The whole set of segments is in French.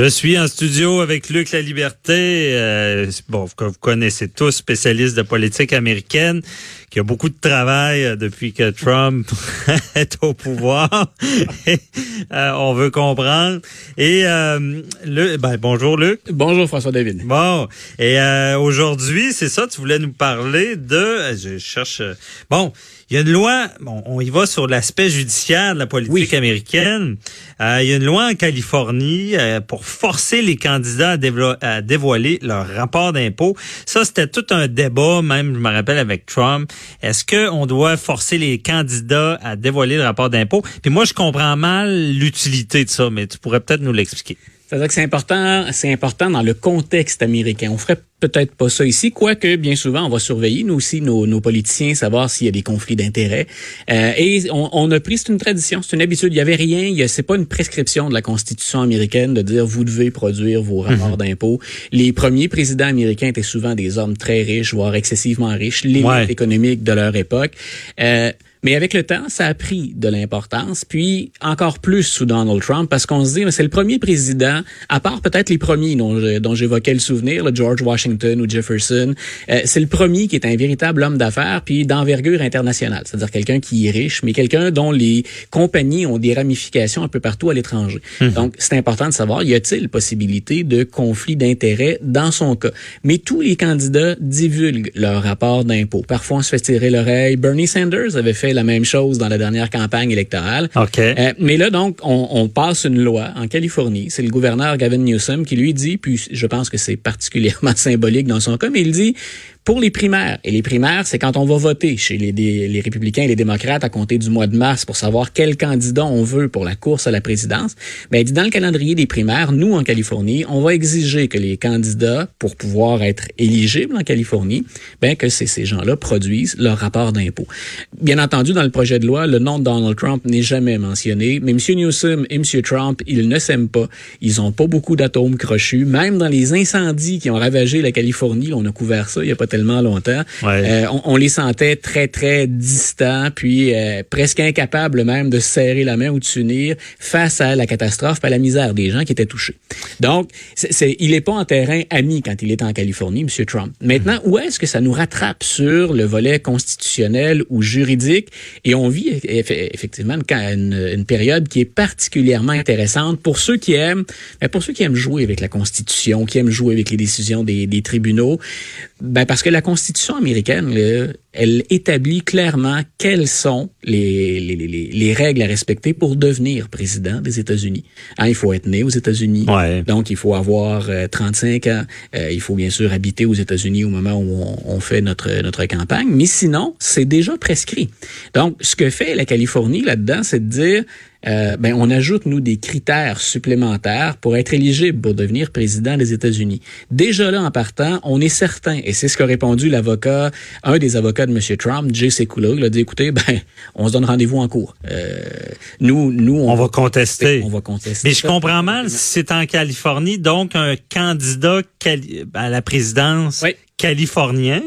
Je suis en studio avec Luc La Liberté, euh, bon, que vous connaissez tous, spécialiste de politique américaine, qui a beaucoup de travail euh, depuis que Trump est au pouvoir. Euh, on veut comprendre. Et euh, le, ben, bonjour Luc. Bonjour François David. Bon, et euh, aujourd'hui, c'est ça, tu voulais nous parler de, je cherche, bon, il y a une loi, bon, on y va sur l'aspect judiciaire de la politique américaine. Euh, il y a une loi en Californie euh, pour forcer les candidats à, à dévoiler leur rapport d'impôt. Ça, c'était tout un débat, même, je me rappelle, avec Trump. Est-ce qu'on doit forcer les candidats à dévoiler le rapport d'impôt? Puis moi, je comprends mal l'utilité de ça, mais tu pourrais peut-être nous l'expliquer. C'est-à-dire que c'est important, c'est important dans le contexte américain. On ferait peut-être pas ça ici, quoique bien souvent on va surveiller nous aussi nos, nos politiciens, savoir s'il y a des conflits d'intérêts. Euh, et on, on, a pris, c'est une tradition, c'est une habitude. Il y avait rien, c'est pas une prescription de la Constitution américaine de dire vous devez produire vos rapports mm-hmm. d'impôts. Les premiers présidents américains étaient souvent des hommes très riches, voire excessivement riches, l'élite ouais. économique de leur époque. Euh, mais avec le temps, ça a pris de l'importance, puis encore plus sous Donald Trump, parce qu'on se dit, c'est le premier président, à part peut-être les premiers dont, dont j'évoquais le souvenir, le George Washington ou Jefferson, euh, c'est le premier qui est un véritable homme d'affaires, puis d'envergure internationale, c'est-à-dire quelqu'un qui est riche, mais quelqu'un dont les compagnies ont des ramifications un peu partout à l'étranger. Mmh. Donc, c'est important de savoir, y a-t-il possibilité de conflit d'intérêts dans son cas? Mais tous les candidats divulguent leur rapport d'impôt. Parfois, on se fait tirer l'oreille. Bernie Sanders avait fait la même chose dans la dernière campagne électorale. Okay. Euh, mais là, donc, on, on, passe une loi en Californie. C'est le gouverneur Gavin Newsom qui lui dit, puis je pense que c'est particulièrement symbolique dans son cas, mais il dit, pour les primaires. Et les primaires, c'est quand on va voter chez les, les, républicains et les démocrates à compter du mois de mars pour savoir quel candidat on veut pour la course à la présidence. Ben, dans le calendrier des primaires, nous, en Californie, on va exiger que les candidats, pour pouvoir être éligibles en Californie, ben, que ces gens-là produisent leur rapport d'impôt. Bien entendu, dans le projet de loi, le nom de Donald Trump n'est jamais mentionné, mais M. Newsom et M. Trump, ils ne s'aiment pas. Ils ont pas beaucoup d'atomes crochus. Même dans les incendies qui ont ravagé la Californie, on a couvert ça il a pas tellement longtemps. Ouais. Euh, on, on, les sentait très, très distants, puis euh, presque incapables même de se serrer la main ou de s'unir face à la catastrophe, à la misère des gens qui étaient touchés. Donc, c'est, il n'est pas en terrain ami quand il est en Californie, M. Trump. Maintenant, où est-ce que ça nous rattrape sur le volet constitutionnel ou juridique? Et on vit effectivement une, une période qui est particulièrement intéressante pour ceux qui aiment, ben, pour ceux qui aiment jouer avec la Constitution, qui aiment jouer avec les décisions des, des tribunaux. Ben parce que la Constitution américaine, elle établit clairement quelles sont les, les, les, les, règles à respecter pour devenir président des États-Unis. Hein, il faut être né aux États-Unis, ouais. donc il faut avoir euh, 35 ans. Euh, il faut bien sûr habiter aux États-Unis au moment où on, on, fait notre notre campagne, mais sinon c'est déjà prescrit. Donc ce que fait la Californie là-dedans, c'est de dire euh, ben, on ajoute, nous, des critères supplémentaires pour être éligible pour devenir président des États-Unis. Déjà là, en partant, on est certain, et c'est ce qu'a répondu l'avocat, un des avocats de M. Trump, Jay Sekulow, il a dit, écoutez, ben, on se donne rendez-vous en cours. Euh, nous, nous, on, on va contester. On va contester. Mais je comprends mal, si c'est en Californie, donc un candidat à la présidence oui. californien,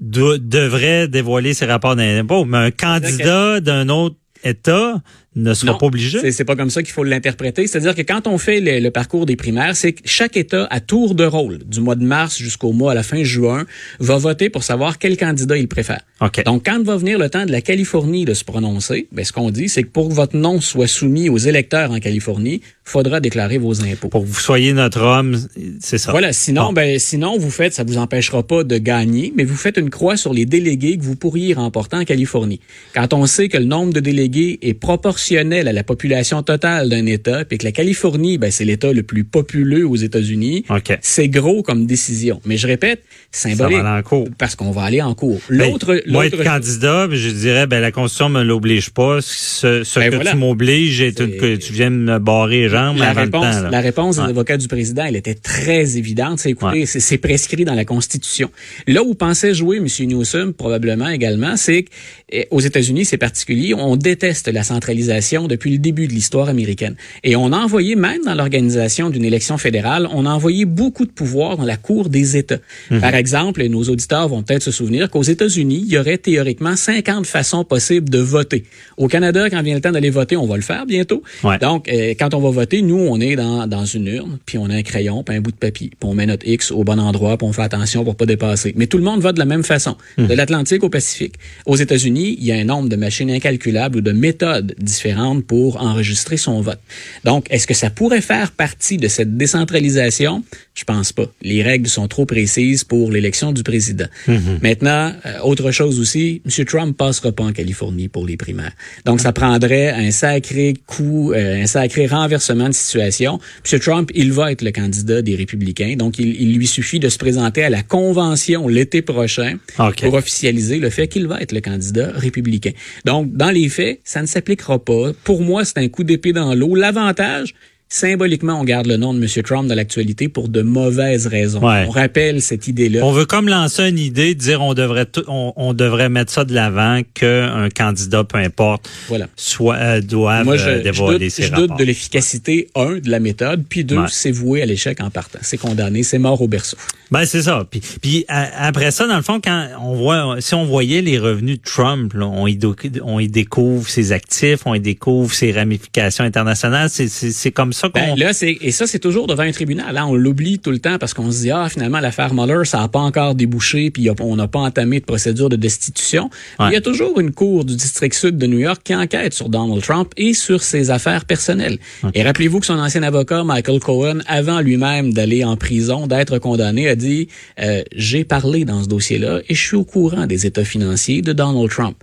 de, devrait dévoiler ses rapports d'impôt, mais un candidat d'un autre État ne sera non, pas obligé. C'est pas comme ça qu'il faut l'interpréter. C'est-à-dire que quand on fait le, le, parcours des primaires, c'est que chaque État, à tour de rôle, du mois de mars jusqu'au mois à la fin juin, va voter pour savoir quel candidat il préfère. Okay. Donc, quand va venir le temps de la Californie de se prononcer, ben, ce qu'on dit, c'est que pour que votre nom soit soumis aux électeurs en Californie, faudra déclarer vos impôts. Pour que vous soyez notre homme, c'est ça. Voilà. Sinon, bon. ben, sinon, vous faites, ça vous empêchera pas de gagner, mais vous faites une croix sur les délégués que vous pourriez remporter en Californie. Quand on sait que le nombre de délégués est proportionnel à la population totale d'un État, puis que la Californie, ben, c'est l'État le plus populeux aux États-Unis, okay. c'est gros comme décision. Mais je répète, symbolique. Ça va aller en cours. Parce qu'on va aller en cours. L'autre, ben, moi, être candidat, je dirais, ben, la Constitution me l'oblige pas. Ce, ce ben, que voilà. tu m'obliges, que tu viens me barrer les jambes la avant réponse, le temps. La réponse ouais. des avocats du président, elle était très évidente. C'est écoutez, ouais. c'est prescrit dans la Constitution. Là où pensait jouer M. Newsom, probablement également, c'est qu'aux États-Unis, c'est particulier, on déteste la centralisation depuis le début de l'histoire américaine. Et on a envoyé, même dans l'organisation d'une élection fédérale, on a envoyé beaucoup de pouvoir dans la Cour des États. Mhm. Par exemple, et nos auditeurs vont peut-être se souvenir qu'aux États-Unis, il y aurait théoriquement 50 façons possibles de voter. Au Canada, quand vient le temps d'aller voter, on va le faire bientôt. Donc, euh, quand on va voter, nous, on est dans, dans une urne, puis on a un crayon, puis un bout de papier, puis on met notre X au bon endroit, puis on fait attention pour pas dépasser. Mais tout le monde vote de la même façon, mhm. de l'Atlantique au Pacifique. Aux États-Unis, il y a un nombre de machines incalculables ou de méthodes différentes pour enregistrer son vote. Donc, est-ce que ça pourrait faire partie de cette décentralisation? Je pense pas. Les règles sont trop précises pour l'élection du président. Mhm. Maintenant, euh, autre chose aussi, M. Trump passera pas en Californie pour les primaires. Donc, ça prendrait un sacré coup, euh, un sacré renversement de situation. M. Trump, il va être le candidat des républicains. Donc, il, lui suffit de se présenter à la convention l'été prochain pour officialiser le fait qu'il va être le candidat républicain. Donc, dans les faits, ça ne s'appliquera pas. Pour moi, c'est un coup d'épée dans l'eau. L'avantage, symboliquement, on garde le nom de M. Trump dans l'actualité pour de mauvaises raisons. On rappelle cette idée-là. On veut comme lancer une idée, dire on devrait on, devrait mettre ça de l'avant qu'un candidat, peu importe, voilà. soit euh, doit Moi, je, euh, doute, je doute de l'efficacité un de la méthode, puis deux, c'est voué à l'échec en partant. C'est condamné, c'est mort au berceau. Ben c'est ça. Puis, puis après ça, dans le fond, quand on voit, si on voyait les revenus de Trump, on, y on y découvre ses actifs, on y découvre ses ramifications internationales. C'est comme ça ben, là, c'est et ça, c'est toujours devant un tribunal. Là, on l'oublie tout le temps parce qu'on se dit ah finalement l'affaire Mueller, ça n'a pas encore débouché, puis on n'a pas entamé de procédure de destitution. Il y a toujours une cour du district sud de New York qui enquête sur Donald Trump et sur ses affaires personnelles. Et rappelez-vous que son ancien avocat Michael Cohen, avant lui-même d'aller en prison, d'être condamné, a dit euh, j'ai parlé dans ce dossier-là et je suis au courant des états financiers de Donald Trump.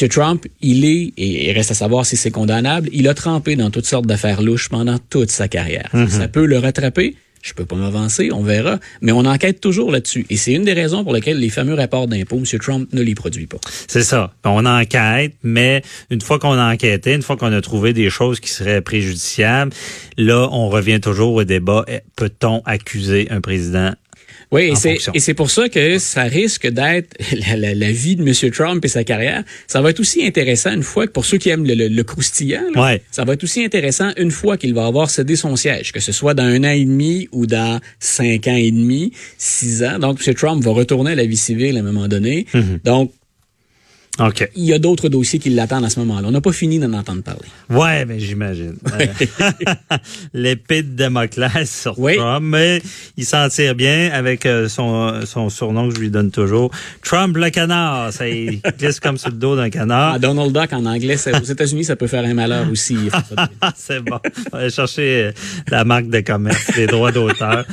M. Trump, il est, et il reste à savoir si c'est condamnable, il a trempé dans toutes sortes d'affaires louches pendant toute sa carrière. Mhm. Ça peut le rattraper. Je peux pas m'avancer, on verra. Mais on enquête toujours là-dessus. Et c'est une des raisons pour lesquelles les fameux rapports d'impôts, M. Trump ne les produit pas. C'est ça. On enquête, mais une fois qu'on a enquêté, une fois qu'on a trouvé des choses qui seraient préjudiciables, là, on revient toujours au débat. Peut-on accuser un président oui, et c'est, et c'est pour ça que ça risque d'être la, la, vie de M. Trump et sa carrière. Ça va être aussi intéressant une fois que pour ceux qui aiment le, le, croustillant, ça va être aussi intéressant une fois qu'il va avoir cédé son siège, que ce soit dans un an et demi ou dans cinq ans et demi, six ans. Donc, M. Trump va retourner à la vie civile à un moment donné. Mm-hmm. Donc, il y a d'autres dossiers qui l'attendent à ce moment-là. On n'a pas fini d'en entendre parler. Ouais, mais j'imagine. L'épée de Damoclès sur Trump, mais il s'en tire bien avec euh, son, son surnom que je lui donne toujours. Trump le canard. Ça il glisse comme sur le dos d'un canard. Ah, Donald Duck en anglais, aux États-Unis, ça peut faire un malheur aussi. C'est bon. On va chercher euh, la marque de commerce, les droits d'auteur.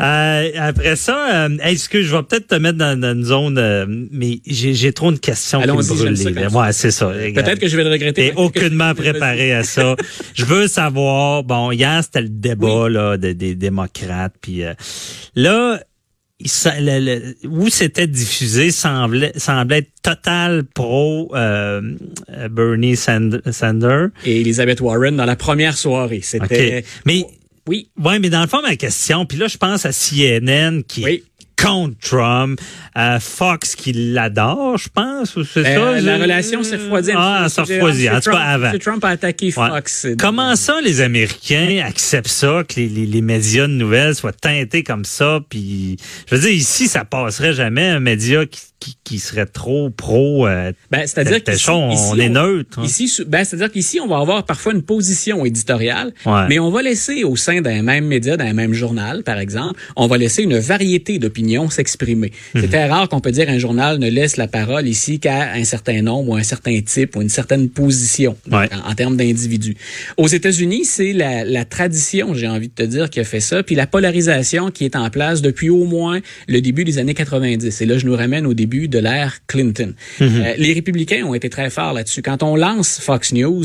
Euh, après ça, euh, est-ce que je vais peut-être te mettre dans, une zone, mais j'ai trop de questions. Ouais, c'est ça. Peut-être que je vais le regretter. T'es aucunement préparé à ça. Je veux savoir, bon, hier, c'était le débat là, des, démocrates. Puis euh, là, où c'était diffusé semblait, semblait être total pro euh, Bernie Sanders. Et Elizabeth Warren dans la première soirée. C'était... Mais... Oui. Ouais, mais dans le fond, ma question, puis là, je pense à CNN qui, oui contre Trump. Euh, Fox qui l'adore, je pense, c'est ben, ça? La relation s'est refroidie. Ah, s'est refroidie, en tout cas avant. Trump a attaqué Fox. Comment ça, les Américains acceptent ça, que les, les, les, médias de nouvelles soient teintés comme ça, puis je veux dire, ici, ça passerait jamais un média qui qui, serait trop pro. Euh, ben, c'est-à-dire qu'ici, on, est neutre. Hein. Ici, ben, c'est-à-dire qu'ici, on va avoir parfois une position éditoriale, mais on va laisser au sein d'un même média, d'un même journal, par exemple, on va laisser une variété d'opinions s'exprimer. Mhm. C'est très rare qu'on peut dire un journal ne laisse la parole ici qu'à un certain nombre ou un certain type ou une certaine position en, termes d'individus. Aux États-Unis, c'est la, la tradition, j'ai envie de te dire, qui a fait ça, puis la polarisation qui est en place depuis au moins le début des années 90. Et là, je nous ramène au début de l'ère Clinton. Mhm. Euh, les républicains ont été très forts là-dessus. Quand on lance Fox News,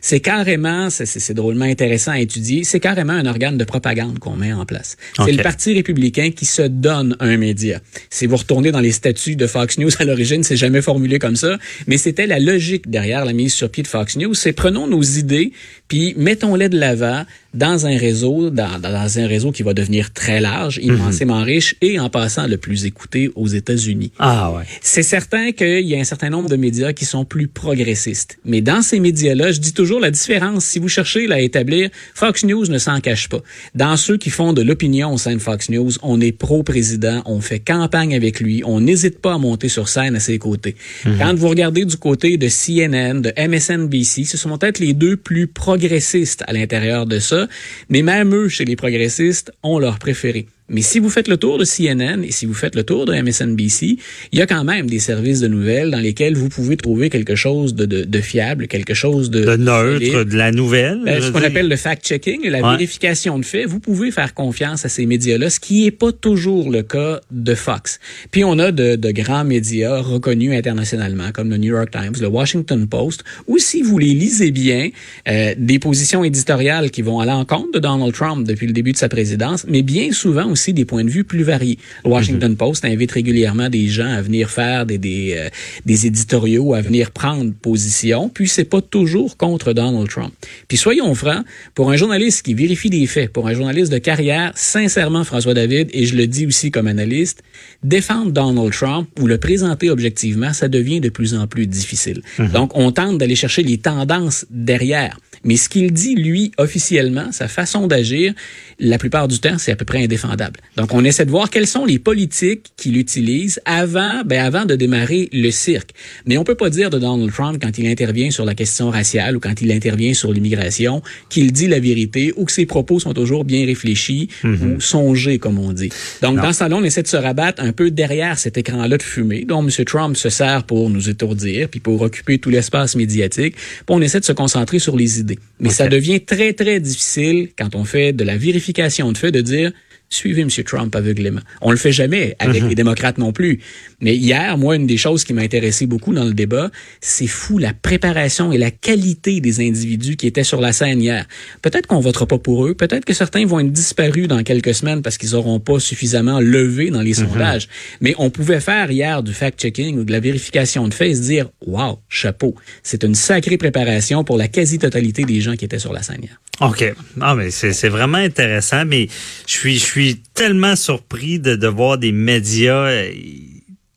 c'est carrément, c'est drôlement intéressant à étudier, c'est carrément un organe de propagande qu'on met en place. C'est le Parti républicain qui se donne un média. Si vous retournez dans les statuts de Fox News à l'origine, c'est jamais formulé comme ça, mais c'était la logique derrière la mise sur pied de Fox News. C'est prenons nos idées, puis mettons-les de l'avant dans un réseau, dans, un réseau qui va devenir très large, immensément riche et en passant le plus écouté aux États-Unis. Ah, Ah ouais. C'est certain qu'il y a un certain nombre de médias qui sont plus progressistes. Mais dans ces médias-là, je dis toujours la différence. Si vous cherchez à établir, Fox News ne s'en cache pas. Dans ceux qui font de l'opinion au sein de Fox News, on est pro-président, on fait campagne avec lui, on n'hésite pas à monter sur scène à ses côtés. Mhm. Quand vous regardez du côté de CNN, de MSNBC, ce sont peut-être les deux plus progressistes à l'intérieur de ça. Mais même eux, chez les progressistes, ont leur préféré. Mais si vous faites le tour de CNN et si vous faites le tour de MSNBC, il y a quand même des services de nouvelles dans lesquels vous pouvez trouver quelque chose de, de, de fiable, quelque chose de, de neutre, de la nouvelle. Ben, ce qu'on appelle le fact-checking, la vérification de faits. Vous pouvez faire confiance à ces médias-là, ce qui n'est pas toujours le cas de Fox. Puis on a de, de, grands médias reconnus internationalement, comme le New York Times, le Washington Post, ou si vous les lisez bien, euh, des positions éditoriales qui vont à l'encontre de Donald Trump depuis le début de sa présidence, mais bien souvent aussi des points de vue plus variés. Le Washington mhm. Post invite régulièrement des gens à venir faire des, des, euh, des éditoriaux, à venir prendre position, puis c'est pas toujours contre Donald Trump. Puis soyons francs, pour un journaliste qui vérifie des faits, pour un journaliste de carrière, sincèrement, François David, et je le dis aussi comme analyste, défendre Donald Trump ou le présenter objectivement, ça devient de plus en plus difficile. Mhm. Donc, on tente d'aller chercher les tendances derrière. Mais ce qu'il dit, lui, officiellement, sa façon d'agir, la plupart du temps, c'est à peu près indéfendable. Donc, on essaie de voir quelles sont les politiques qu'il utilise avant, ben, avant de démarrer le cirque. Mais on peut pas dire de Donald Trump quand il intervient sur la question raciale ou quand il intervient sur l'immigration qu'il dit la vérité ou que ses propos sont toujours bien réfléchis mhm. ou songés, comme on dit. Donc, dans ce salon, on essaie de se rabattre un peu derrière cet écran-là de fumée dont M. Trump se sert pour nous étourdir puis pour occuper tout l'espace médiatique. Puis on essaie de se concentrer sur les idées. Mais ça devient très, très difficile quand on fait de la vérification de fait de dire suivez M. Trump aveuglément. On le fait jamais avec mhm. les démocrates non plus. Mais hier, moi, une des choses qui m'a intéressé beaucoup dans le débat, c'est fou la préparation et la qualité des individus qui étaient sur la scène hier. Peut-être qu'on votera pas pour eux, peut-être que certains vont être disparus dans quelques semaines parce qu'ils auront pas suffisamment levé dans les mhm. sondages. Mais on pouvait faire hier du fact-checking ou de la vérification de faits et se dire, wow, chapeau, c'est une sacrée préparation pour la quasi-totalité des gens qui étaient sur la scène hier. OK. Ah, mais c'est vraiment intéressant, mais je suis, je suis tellement surpris de, de voir des médias euh,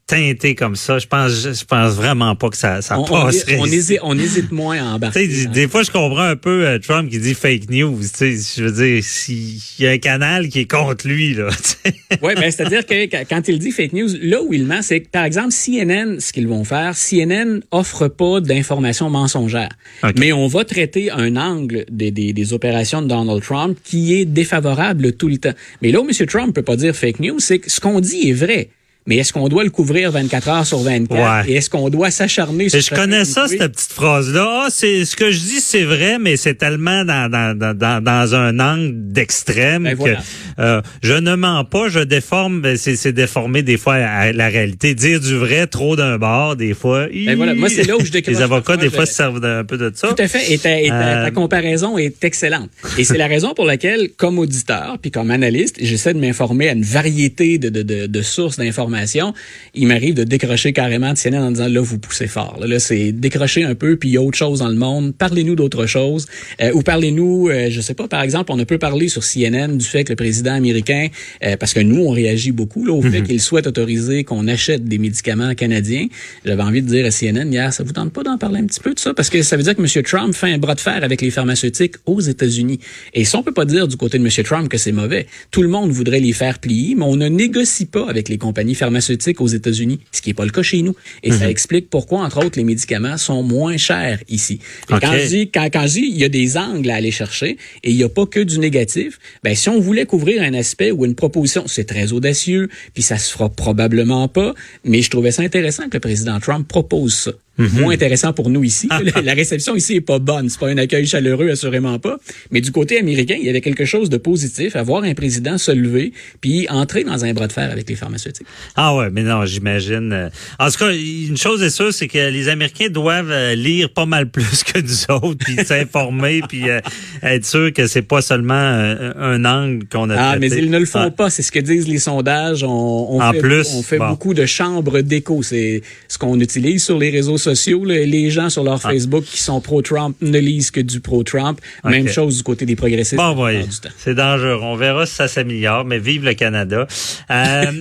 teinté comme ça, je pense, je pense vraiment pas que ça, ça on, passerait. On, hésite, on hésite moins à embarquer. Des, des fois, je comprends un peu euh, Trump qui dit fake news. Je veux dire, s'il y a un canal qui est contre lui, là. oui, ben, c'est-à-dire que quand il dit fake news, là où il ment, c'est que, par exemple, CNN, ce qu'ils vont faire, CNN offre pas d'informations mensongères. Mais on va traiter un angle des, des, des, opérations de Donald Trump qui est défavorable tout le temps. Mais là où M. Trump peut pas dire fake news, c'est que ce qu'on dit est vrai. Mais est-ce qu'on doit le couvrir 24 heures sur 24? Et est-ce qu'on doit s'acharner sur Je connais ça, cette petite phrase-là. Ah, c'est ce que je dis, c'est vrai, mais c'est tellement dans, dans, dans, dans un angle d'extrême ben, que euh, je ne mens pas, je déforme, ben, c'est déformé des fois à la réalité. Dire du vrai trop d'un bord, des fois. Ben voilà, moi c'est là où je Les avocats, des fois, se servent un peu de ça. Tout à fait. Et ta, ta, euh, comparaison est excellente. Et c'est la raison pour laquelle, comme auditeur, puis comme analyste, j'essaie de m'informer à une variété de, de, de, de sources d'informations il m'arrive de décrocher carrément de CNN en disant là vous poussez fort. Là, c'est décrocher un peu puis il y a autre chose dans le monde. Parlez-nous d'autre chose euh, ou parlez-nous, euh, je sais pas, par exemple, on a peu parlé sur CNN du fait que le président américain, euh, parce que nous on réagit beaucoup là, au fait mhm. qu'il souhaite autoriser qu'on achète des médicaments canadiens. J'avais envie de dire à CNN hier, ça vous tente pas d'en parler un petit peu de ça? Parce que ça veut dire que M. Trump fait un bras de fer avec les pharmaceutiques aux États-Unis. Et si on peut pas dire du côté de M. Trump que c'est mauvais, tout le monde voudrait les faire plier, mais on ne négocie pas avec les compagnies pharmaceutiques pharmaceutiques aux États-Unis, ce qui n'est pas le cas chez nous. Et ça mhm. explique pourquoi, entre autres, les médicaments sont moins chers ici. Quand je dis, quand, quand je dis, il y a des angles à aller chercher et il n'y a pas que du négatif, ben, si on voulait couvrir un aspect ou une proposition, c'est très audacieux, puis ça se fera probablement pas, mais je trouvais ça intéressant que le président Trump propose ça. Mhm. Moins intéressant pour nous ici. la réception ici est pas bonne. C'est pas un accueil chaleureux, assurément pas. Mais du côté américain, il y avait quelque chose de positif à voir un président se lever puis entrer dans un bras de fer avec les pharmaceutiques. Ah ouais, mais non, j'imagine. Euh, en tout cas, une chose est sûre, c'est que les Américains doivent euh, lire pas mal plus que nous autres, puis s'informer, puis euh, être sûr que c'est pas seulement un angle qu'on a. Ah, mais ils ne le font pas. C'est ce que disent les sondages. On, on en fait, plus, on fait beaucoup de chambres d'écho. C'est ce qu'on utilise sur les réseaux sociaux sociaux. Les gens sur leur ah. Facebook qui sont pro-Trump ne lisent que du pro-Trump. Même chose du côté des progressistes. Bon, oui, c'est dangereux. On verra si ça s'améliore, mais vive le Canada. Euh,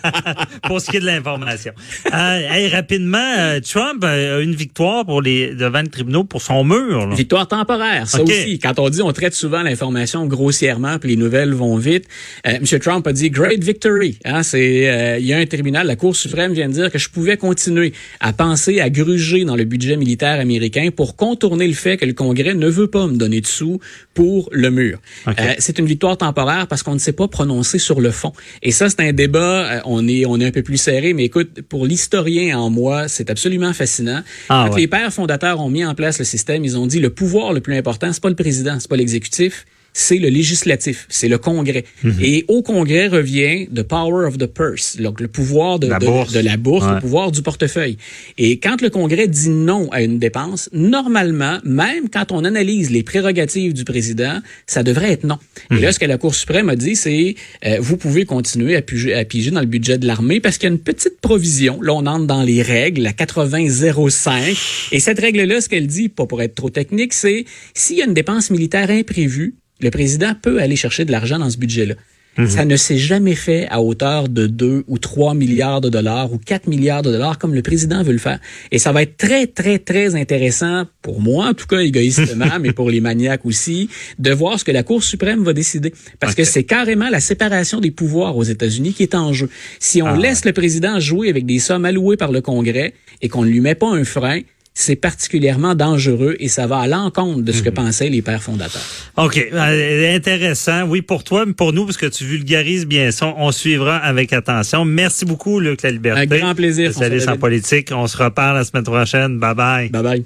pour ce qui est de l'information. Euh, rapidement, euh, Trump a une victoire pour les devant le tribunal pour son mur. Victoire temporaire, ça aussi. Quand on dit, on traite souvent l'information grossièrement, puis les nouvelles vont vite. Euh, M. Trump a dit great victory. Hein, c'est, euh, il y a un tribunal, la Cour suprême vient de dire que je pouvais continuer à penser à gruger dans le budget militaire américain pour contourner le fait que le Congrès ne veut pas me donner de sous pour le mur. Euh, c'est une victoire temporaire parce qu'on ne s'est pas prononcé sur le fond. Et ça, c'est un débat. Euh, on est, on est un peu plus serré, mais écoute, pour l'historien en moi, c'est absolument fascinant. Ah, Quand les pères fondateurs ont mis en place le système, ils ont dit le pouvoir le plus important, c'est pas le président, c'est pas l'exécutif, c'est le législatif, c'est le Congrès. Mhm. Et au Congrès revient the power of the purse, donc le pouvoir de la bourse, de, la bourse le pouvoir du portefeuille. Et quand le Congrès dit non à une dépense, normalement, même quand on analyse les prérogatives du président, ça devrait être non. Et mhm. là, ce que la Cour suprême a dit, c'est euh, vous pouvez continuer à piger, à piger dans le budget de l'armée parce qu'il y a une petite provision. Là, on entre dans les règles, la 8005. Et cette règle-là, ce qu'elle dit, pas pour être trop technique, c'est s'il y a une dépense militaire imprévue, le président peut aller chercher de l'argent dans ce budget-là. Mhm. Ça ne s'est jamais fait à hauteur de 2 ou 3 milliards de dollars ou 4 milliards de dollars comme le président veut le faire. Et ça va être très, très, très intéressant pour moi, en tout cas égoïstement, mais pour les maniaques aussi, de voir ce que la Cour suprême va décider. Parce que c'est carrément la séparation des pouvoirs aux États-Unis qui est en jeu. Si on ah laisse le président jouer avec des sommes allouées par le Congrès et qu'on ne lui met pas un frein, c'est particulièrement dangereux et ça va à l'encontre de ce que mhm. pensaient les pères fondateurs. OK. Euh, intéressant. Oui, pour toi, mais pour nous, parce que tu vulgarises bien ça, on suivra avec attention. Merci beaucoup, Luc La Liberté. Un grand plaisir. Salut en politique. On se reparle la semaine prochaine. Bye bye. Bye bye.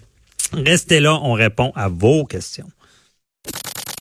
Restez là, on répond à vos questions.